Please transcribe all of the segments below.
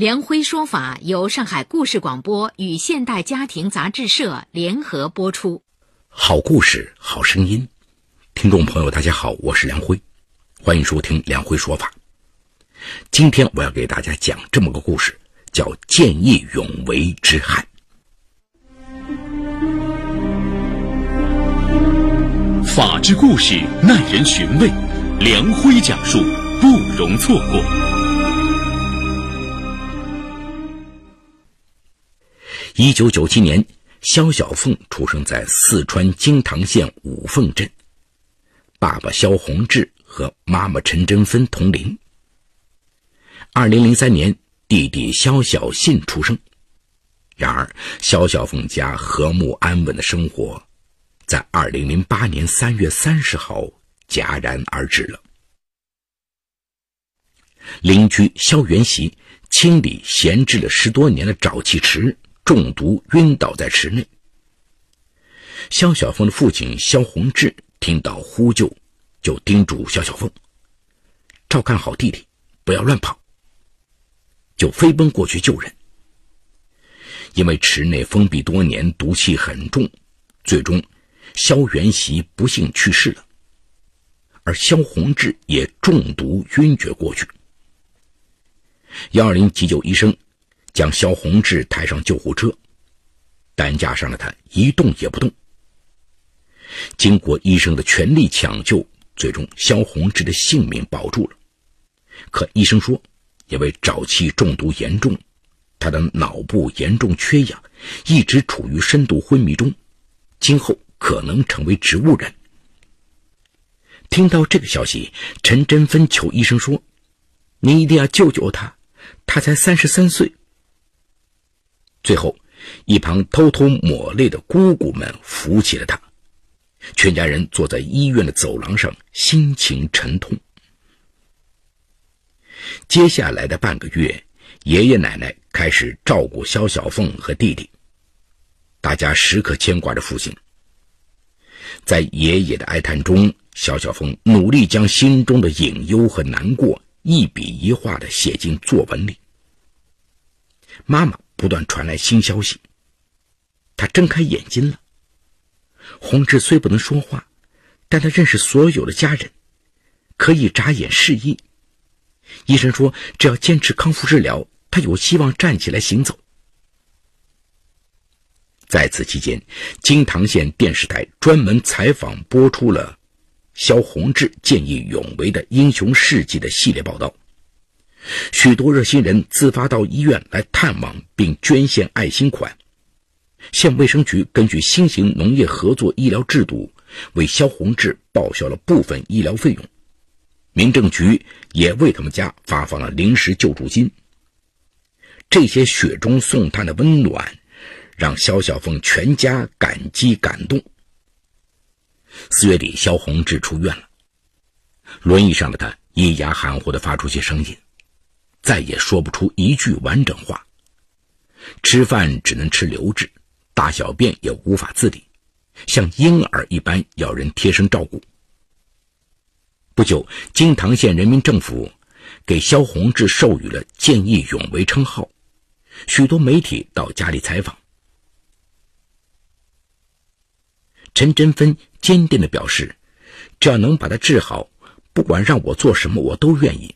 梁辉说法由上海故事广播与现代家庭杂志社联合播出。好故事，好声音，听众朋友，大家好，我是梁辉，欢迎收听梁辉说法。今天我要给大家讲这么个故事，叫《见义勇为之汉》。法治故事耐人寻味，梁辉讲述不容错过。一九九七年，肖小凤出生在四川金堂县五凤镇，爸爸肖宏志和妈妈陈珍芬同龄。二零零三年，弟弟肖小信出生。然而，肖小凤家和睦安稳的生活，在二零零八年三月三十号戛然而止了。邻居肖元喜清理闲置了十多年的沼气池。中毒晕倒在池内。肖小凤的父亲肖宏志听到呼救，就叮嘱肖小凤：“照看好弟弟，不要乱跑。”就飞奔过去救人。因为池内封闭多年，毒气很重，最终肖元喜不幸去世了，而肖宏志也中毒晕厥过去。幺二零急救医生。将肖宏志抬上救护车，担架上的他一动也不动。经过医生的全力抢救，最终肖宏志的性命保住了。可医生说，因为沼气中毒严重，他的脑部严重缺氧，一直处于深度昏迷中，今后可能成为植物人。听到这个消息，陈真芬求医生说：“你一定要救救他，他才三十三岁。”最后，一旁偷偷抹泪的姑姑们扶起了他，全家人坐在医院的走廊上，心情沉痛。接下来的半个月，爷爷奶奶开始照顾肖小凤和弟弟，大家时刻牵挂着父亲。在爷爷的哀叹中，肖小凤努力将心中的隐忧和难过一笔一画的写进作文里。妈妈。不断传来新消息，他睁开眼睛了。洪志虽不能说话，但他认识所有的家人，可以眨眼示意。医生说，只要坚持康复治疗，他有希望站起来行走。在此期间，金堂县电视台专门采访播出了肖宏志见义勇为的英雄事迹的系列报道。许多热心人自发到医院来探望，并捐献爱心款。县卫生局根据新型农业合作医疗制度，为肖宏志报销了部分医疗费用。民政局也为他们家发放了临时救助金。这些雪中送炭的温暖，让肖小凤全家感激感动。四月底，肖宏志出院了，轮椅上的他咿呀含糊地发出些声音。再也说不出一句完整话，吃饭只能吃流质，大小便也无法自理，像婴儿一般要人贴身照顾。不久，金堂县人民政府给肖宏志授予了见义勇为称号，许多媒体到家里采访。陈真芬坚定地表示：“只要能把他治好，不管让我做什么，我都愿意。”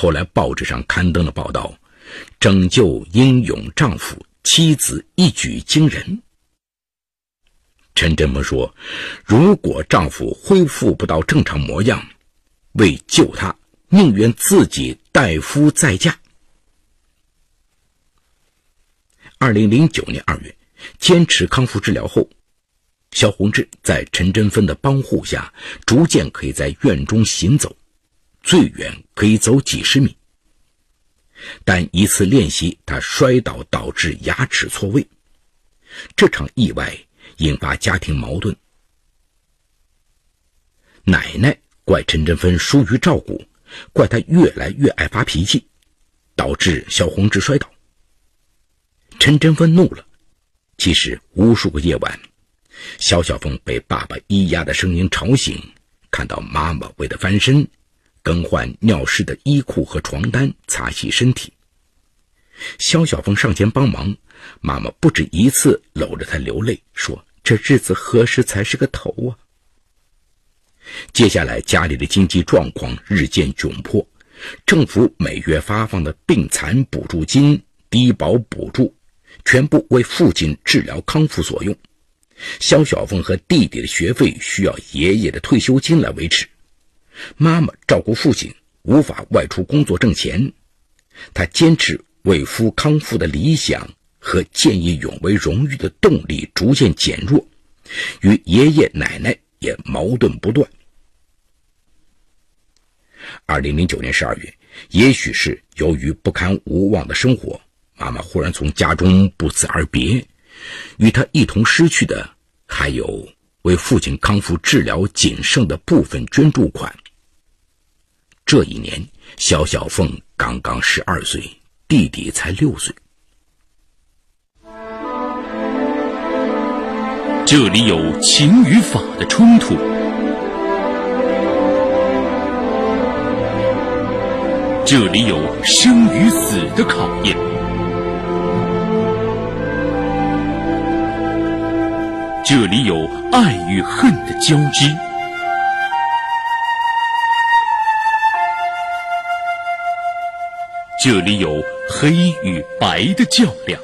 后来报纸上刊登了报道，拯救英勇丈夫妻子一举惊人。陈振峰说：“如果丈夫恢复不到正常模样，为救他，宁愿自己代夫再嫁。”二零零九年二月，坚持康复治疗后，肖宏志在陈真芬的帮护下，逐渐可以在院中行走。最远可以走几十米，但一次练习他摔倒导致牙齿错位，这场意外引发家庭矛盾。奶奶怪陈真芬疏于照顾，怪她越来越爱发脾气，导致萧红志摔倒。陈真芬怒了。其实无数个夜晚，肖小凤被爸爸咿呀的声音吵醒，看到妈妈为他翻身，更换尿湿的衣裤和床单，擦洗身体。肖小凤上前帮忙，妈妈不止一次搂着她流泪，说：“这日子何时才是个头啊？”接下来，家里的经济状况日渐窘迫，政府每月发放的病残补助金、低保补助。全部为父亲治疗康复所用。肖小凤和弟弟的学费需要爷爷的退休金来维持。妈妈照顾父亲，无法外出工作挣钱。她坚持为夫康复的理想和见义勇为荣誉的动力逐渐减弱，与爷爷奶奶也矛盾不断。二零零九年十二月，也许是由于不堪无望的生活。妈妈忽然从家中不辞而别，与他一同失去的还有为父亲康复治疗仅剩的部分捐助款。这一年，肖小凤刚刚十二岁，弟弟才六岁。这里有情与法的冲突，这里有生与死的考验。这里有爱与恨的交织，这里有黑与白的较量。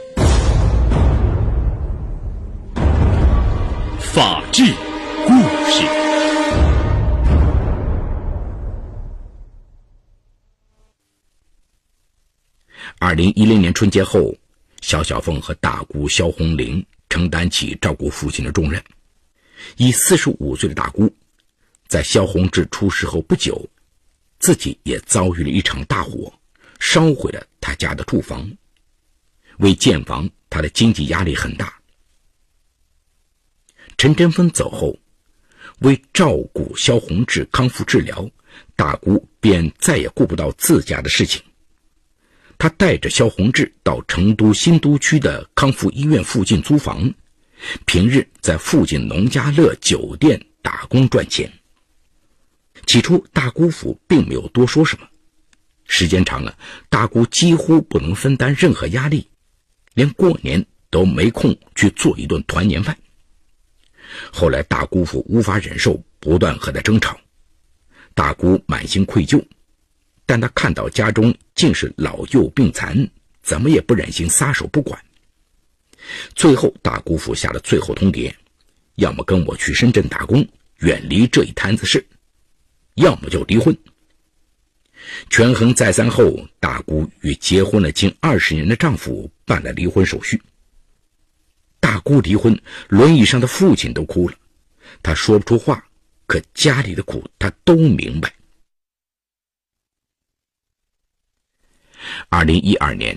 法治故事。二零一零年春节后，肖小凤和大姑肖红玲。承担起照顾父亲的重任。以四十五岁的大姑，在肖宏志出事后不久，自己也遭遇了一场大火，烧毁了他家的住房。为建房，他的经济压力很大。陈真芬走后，为照顾萧宏志康复治疗，大姑便再也顾不到自家的事情。他带着肖宏志到成都新都区的康复医院附近租房，平日在附近农家乐酒店打工赚钱。起初，大姑父并没有多说什么，时间长了，大姑几乎不能分担任何压力，连过年都没空去做一顿团年饭。后来，大姑父无法忍受，不断和他争吵，大姑满心愧疚。但他看到家中竟是老幼病残，怎么也不忍心撒手不管。最后，大姑父下了最后通牒：要么跟我去深圳打工，远离这一摊子事；要么就离婚。权衡再三后，大姑与结婚了近二十年的丈夫办了离婚手续。大姑离婚，轮椅上的父亲都哭了，他说不出话，可家里的苦他都明白。二零一二年，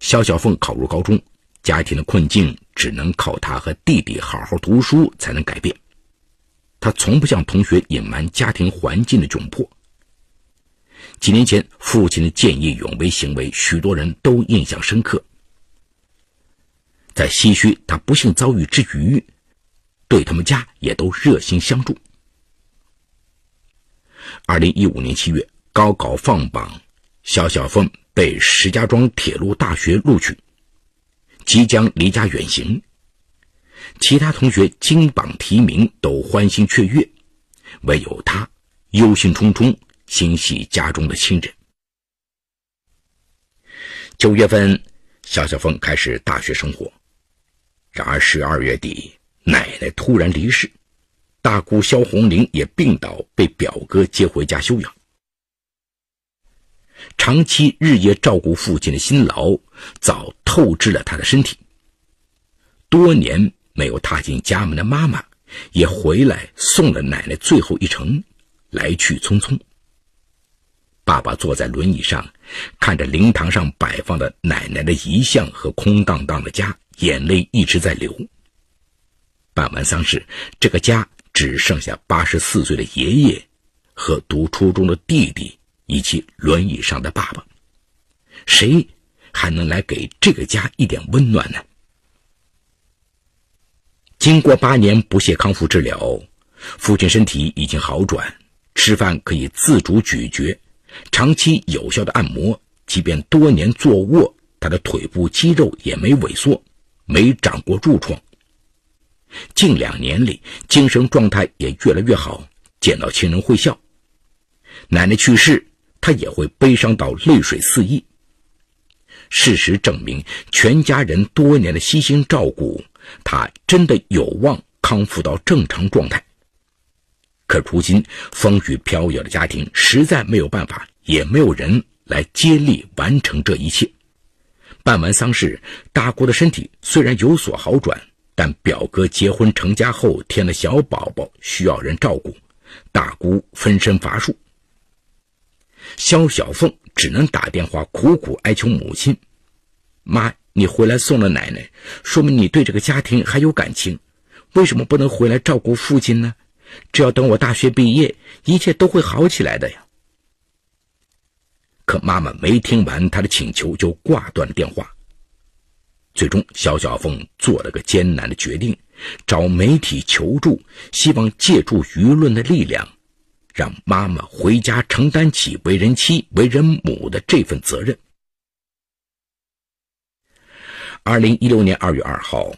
肖小凤考入高中，家庭的困境只能靠她和弟弟好好读书才能改变。她从不向同学隐瞒家庭环境的窘迫。几年前，父亲的见义勇为行为，许多人都印象深刻。在唏嘘他不幸遭遇之余，对他们家也都热心相助。二零一五年七月，高考放榜，肖小凤。被石家庄铁路大学录取，即将离家远行。其他同学金榜题名，都欢欣雀跃，唯有他忧心忡忡，心系家中的亲人。九月份，肖小凤开始大学生活。然而十二月底，奶奶突然离世，大姑肖红玲也病倒，被表哥接回家休养。长期日夜照顾父亲的辛劳，早透支了他的身体。多年没有踏进家门的妈妈，也回来送了奶奶最后一程，来去匆匆。爸爸坐在轮椅上，看着灵堂上摆放的奶奶的遗像和空荡荡的家，眼泪一直在流。办完丧事，这个家只剩下八十四岁的爷爷和读初中的弟弟以及轮椅上的爸爸，谁还能来给这个家一点温暖呢？经过八年不懈康复治疗，父亲身体已经好转，吃饭可以自主咀嚼，长期有效的按摩，即便多年坐卧，他的腿部肌肉也没萎缩，没长过褥疮。近两年里，精神状态也越来越好，见到亲人会笑。奶奶去世，他也会悲伤到泪水四溢。事实证明，全家人多年的悉心照顾，他真的有望康复到正常状态。可如今风雨飘摇的家庭实在没有办法，也没有人来接力完成这一切。办完丧事，大姑的身体虽然有所好转。但表哥结婚成家后添了小宝宝，需要人照顾，大姑分身乏术。肖小凤只能打电话苦苦哀求母亲：“妈，你回来送了奶奶，说明你对这个家庭还有感情，为什么不能回来照顾父亲呢？只要等我大学毕业，一切都会好起来的呀。”可妈妈没听完她的请求就挂断了电话。最终，肖小凤做了个艰难的决定，找媒体求助，希望借助舆论的力量，让妈妈回家承担起为人妻、为人母的这份责任。二零一六年二月二号，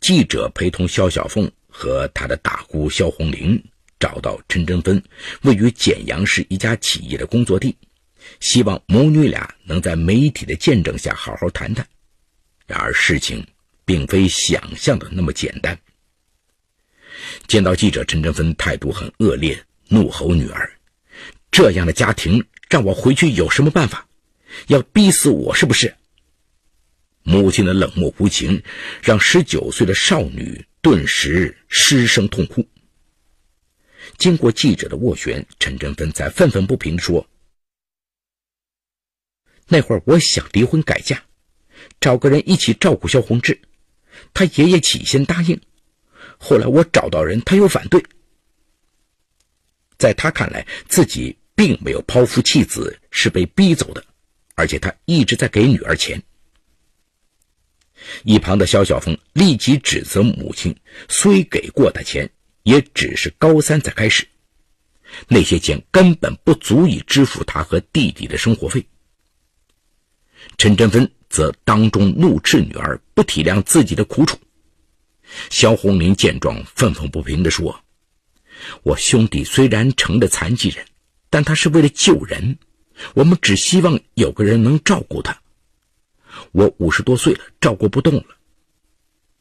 记者陪同肖小凤和她的大姑肖红玲找到陈真芬位于简阳市一家企业的工作地，希望母女俩能在媒体的见证下好好谈谈。然而，事情并非想象的那么简单。见到记者，陈真芬态度很恶劣，怒吼女儿：“这样的家庭让我回去有什么办法？要逼死我是不是？”母亲的冷漠无情，让十九岁的少女顿时失声痛哭。经过记者的斡旋，陈振芬才愤愤不平说：“那会儿我想离婚改嫁。”找个人一起照顾萧宏志，他爷爷起先答应，后来我找到人，他又反对。在他看来，自己并没有抛夫弃子，是被逼走的，而且他一直在给女儿钱。一旁的肖晓峰立即指责母亲，虽给过他钱，也只是高三才开始，那些钱根本不足以支付他和弟弟的生活费。陈振芬。则当众怒斥女儿不体谅自己的苦楚。肖红林见状，愤愤不平地说：“我兄弟虽然成了残疾人，但他是为了救人。我们只希望有个人能照顾他。我五十多岁了，照顾不动了。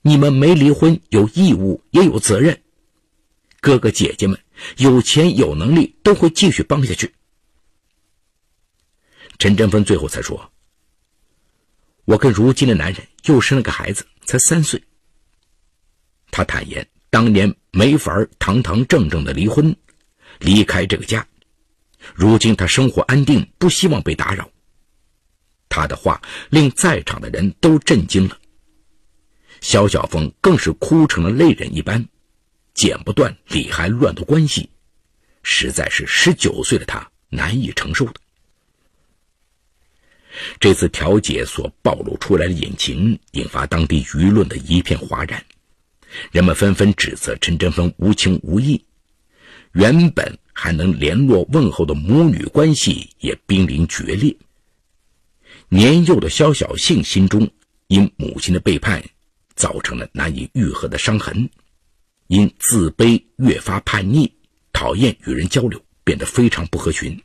你们没离婚，有义务也有责任。哥哥姐姐们有钱有能力，都会继续帮下去。”陈振芬最后才说。我跟如今的男人又生了个孩子，才三岁。他坦言，当年没法堂堂正正的离婚，离开这个家。如今他生活安定，不希望被打扰。他的话令在场的人都震惊了。肖小凤更是哭成了泪人一般，剪不断理还乱的关系，实在是十九岁的他难以承受的。这次调解所暴露出来的隐情，引发当地舆论的一片哗然。人们纷纷指责陈振芬无情无义，原本还能联络问候的母女关系也濒临决裂。年幼的肖小杏心中因母亲的背叛，造成了难以愈合的伤痕，因自卑越发叛逆，讨厌与人交流，变得非常不合群。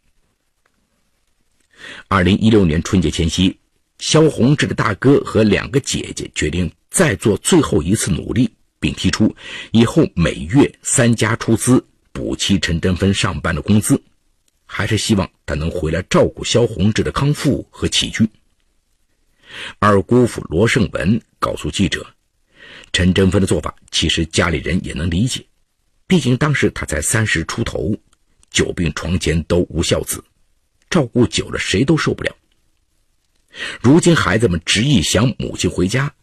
二零一六年春节前夕，肖宏志的大哥和两个姐姐决定再做最后一次努力，并提出以后每月三家出资补齐陈真芬上班的工资，还是希望他能回来照顾萧宏志的康复和起居。二姑父罗胜文告诉记者，陈振芬的做法其实家里人也能理解，毕竟当时他才三十出头，久病床前都无孝子。照顾久了，谁都受不了。如今孩子们执意想母亲回家，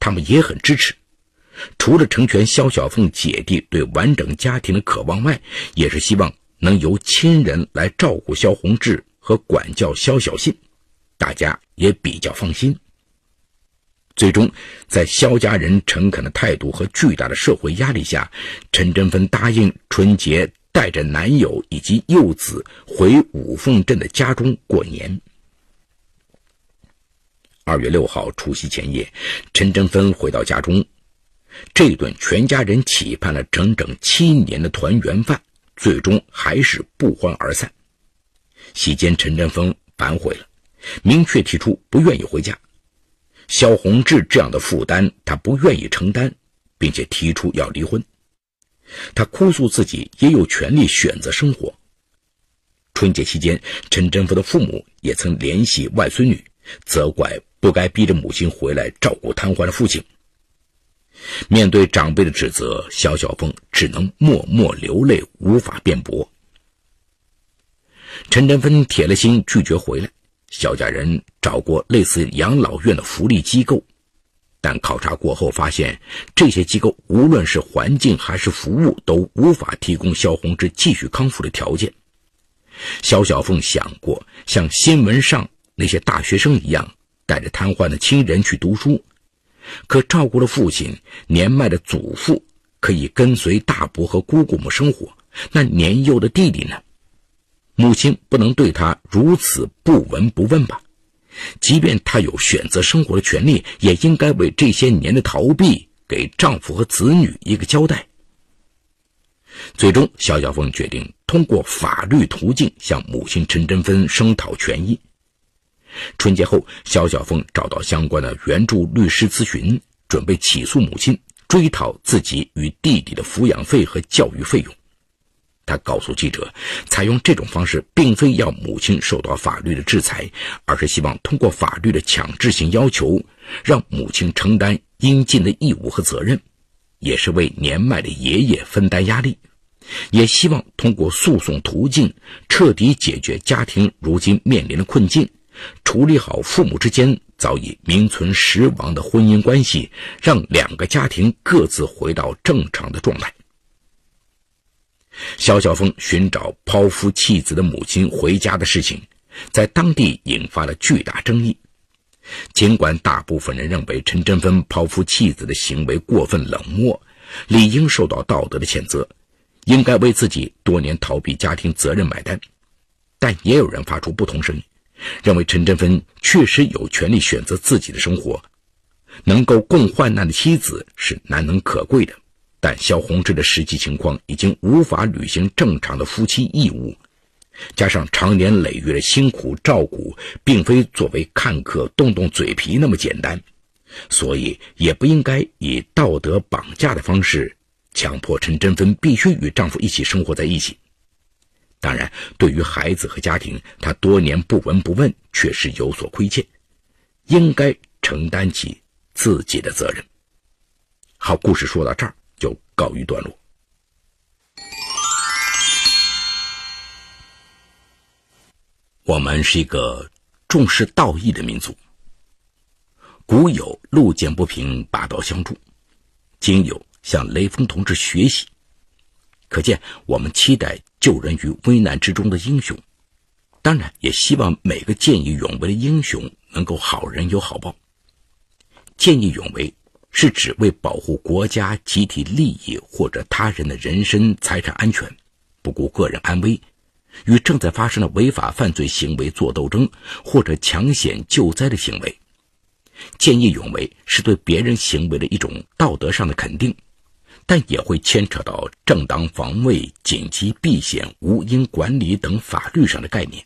他们也很支持，除了成全肖小凤姐弟对完整家庭的渴望外，也是希望能由亲人来照顾肖宏志和管教肖小信，大家也比较放心。最终，在肖家人诚恳的态度和巨大的社会压力下，陈真芬答应春节带着男友以及幼子回五凤镇的家中过年。二月六号除夕前夜，陈真芬回到家中。这顿全家人期盼了整整七年的团圆饭，最终还是不欢而散。席间，陈振峰反悔了，明确提出不愿意回家。萧宏志这样的负担，他不愿意承担，并且提出要离婚。他哭诉自己也有权利选择生活。春节期间，陈振峰的父母也曾联系外孙女，责怪不该逼着母亲回来照顾瘫痪的父亲。面对长辈的指责，肖小凤只能默默流泪，无法辩驳。陈振芬铁了心拒绝回来。肖家人找过类似养老院的福利机构，但考察过后发现，这些机构无论是环境还是服务，都无法提供肖宏志继续康复的条件。肖小凤想过像新闻上那些大学生一样，带着瘫痪的亲人去读书。可照顾了父亲，年迈的祖父可以跟随大伯和姑姑们生活，那年幼的弟弟呢？母亲不能对他如此不闻不问吧？即便他有选择生活的权利，也应该为这些年的逃避给丈夫和子女一个交代。最终，肖小凤决定通过法律途径向母亲陈珍芬声讨权益。春节后，肖小凤找到相关的援助律师咨询，准备起诉母亲，追讨自己与弟弟的抚养费和教育费用。他告诉记者，采用这种方式，并非要母亲受到法律的制裁，而是希望通过法律的强制性要求，让母亲承担应尽的义务和责任，也是为年迈的爷爷分担压力，也希望通过诉讼途径，彻底解决家庭如今面临的困境。处理好父母之间早已名存实亡的婚姻关系，让两个家庭各自回到正常的状态。肖晓峰寻找抛夫弃子的母亲回家的事情，在当地引发了巨大争议。尽管大部分人认为陈振芬抛夫弃子的行为过分冷漠，理应受到道德的谴责，应该为自己多年逃避家庭责任买单，但也有人发出不同声音。认为陈振芬确实有权利选择自己的生活，能够共患难的妻子是难能可贵的。但肖宏志的实际情况已经无法履行正常的夫妻义务，加上长年累月的辛苦照顾，并非作为看客动动嘴皮那么简单，所以也不应该以道德绑架的方式强迫陈振芬必须与丈夫一起生活在一起。当然，对于孩子和家庭，他多年不闻不问，确实有所亏欠，应该承担起自己的责任。好，故事说到这儿就告一段落。我们是一个重视道义的民族，古有路见不平拔刀相助，今有向雷锋同志学习，可见我们期待。救人于危难之中的英雄，当然也希望每个见义勇为的英雄能够好人有好报。见义勇为是指为保护国家集体利益或者他人的人身财产安全，不顾个人安危，与正在发生的违法犯罪行为作斗争，或者抢险救灾的行为。见义勇为是对别人行为的一种道德上的肯定。但也会牵扯到正当防卫、紧急避险、无因管理等法律上的概念。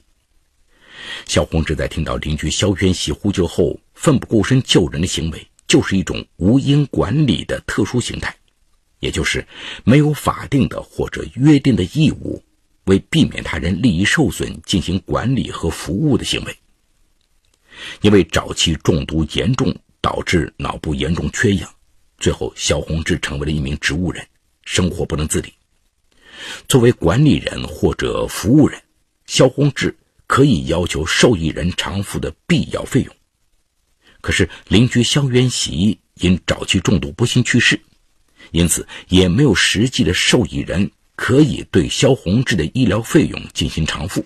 肖宏志在听到邻居肖元喜呼救后奋不顾身救人的行为，就是一种无因管理的特殊形态，也就是没有法定的或者约定的义务，为避免他人利益受损进行管理和服务的行为。因为早期中毒严重，导致脑部严重缺氧。最后，肖宏志成为了一名植物人，生活不能自理。作为管理人或者服务人，肖宏志可以要求受益人偿付的必要费用。可是，邻居肖元喜因早期中毒不幸去世，因此也没有实际的受益人可以对萧宏志的医疗费用进行偿付。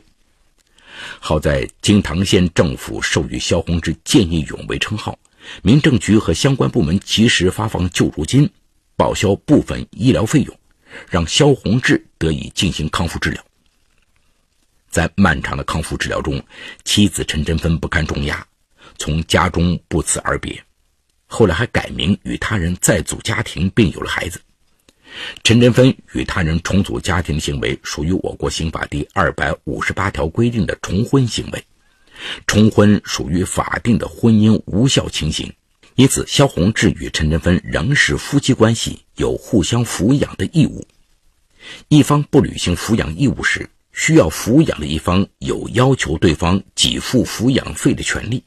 好在金堂县政府授予萧宏志见义勇为称号，民政局和相关部门及时发放救助金，报销部分医疗费用，让肖宏志得以进行康复治疗。在漫长的康复治疗中，妻子陈珍芬不堪重压，从家中不辞而别。后来还改名与他人再组家庭，并有了孩子。陈珍芬与他人重组家庭的行为，属于我国刑法第二百五十八条规定的重婚行为。重婚属于法定的婚姻无效情形，因此萧宏志与陈振芬仍是夫妻关系，有互相抚养的义务。一方不履行抚养义务时，需要抚养的一方有要求对方给付抚养费的权利。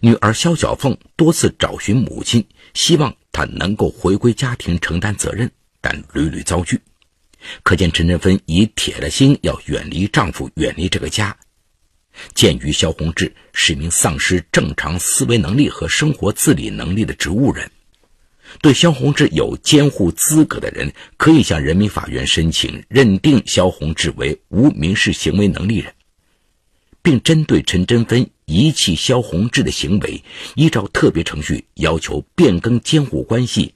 女儿肖小凤多次找寻母亲，希望她能够回归家庭承担责任，但屡屡遭拒。可见陈振芬已铁了心要远离丈夫，远离这个家。鉴于肖宏志是名丧失正常思维能力和生活自理能力的植物人，对肖宏志有监护资格的人可以向人民法院申请认定肖宏志为无民事行为能力人。并针对陈真芬遗弃萧宏志的行为，依照特别程序要求变更监护关系，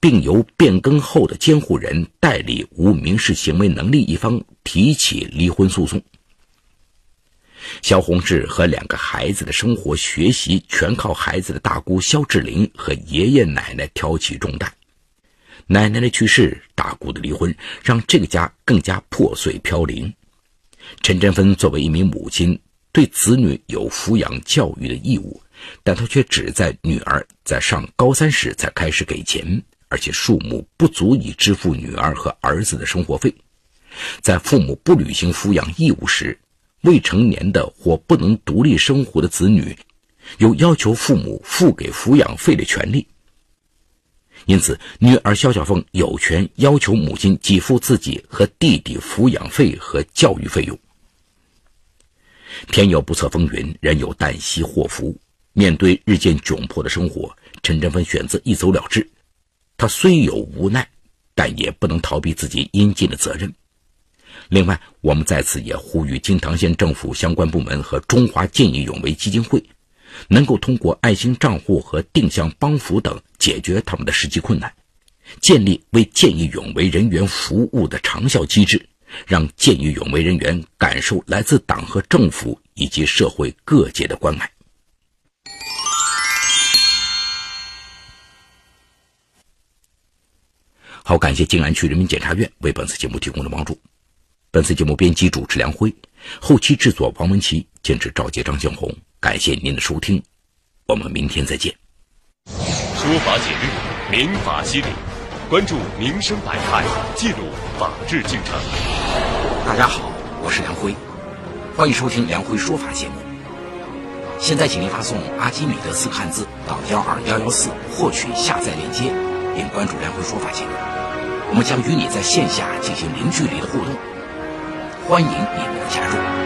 并由变更后的监护人代理无民事行为能力一方提起离婚诉讼。萧宏志和两个孩子的生活学习全靠孩子的大姑萧志玲和爷爷奶奶挑起重担。奶奶的去世，大姑的离婚，让这个家更加破碎飘零。陈珍芬作为一名母亲，对子女有抚养教育的义务，但她却只在女儿在上高三时才开始给钱，而且数目不足以支付女儿和儿子的生活费。在父母不履行抚养义务时，未成年的或不能独立生活的子女，有要求父母付给抚养费的权利。因此，女儿肖小凤有权要求母亲给付自己和弟弟抚养费和教育费用。天有不测风云，人有旦夕祸福。面对日渐窘迫的生活，陈振芬选择一走了之。他虽有无奈，但也不能逃避自己应尽的责任。另外，我们在此也呼吁金堂县政府相关部门和中华见义勇为基金会。能够通过爱心账户和定向帮扶等解决他们的实际困难，建立为见义勇为人员服务的长效机制，让见义勇为人员感受来自党和政府以及社会各界的关爱。好，感谢静安区人民检察院为本次节目提供的帮助。本次节目编辑主持梁辉，后期制作王文琪，监制赵杰、张向红。感谢您的收听，我们明天再见。说法解律，民法析理，关注民生百态，记录法治进程。大家好，我是梁辉，欢迎收听梁辉说法节目。现在，请您发送“阿基米德”四个汉字到幺二幺幺四，获取下载链接，并关注梁辉说法节目。我们将与你在线下进行零距离的互动，欢迎你们的加入。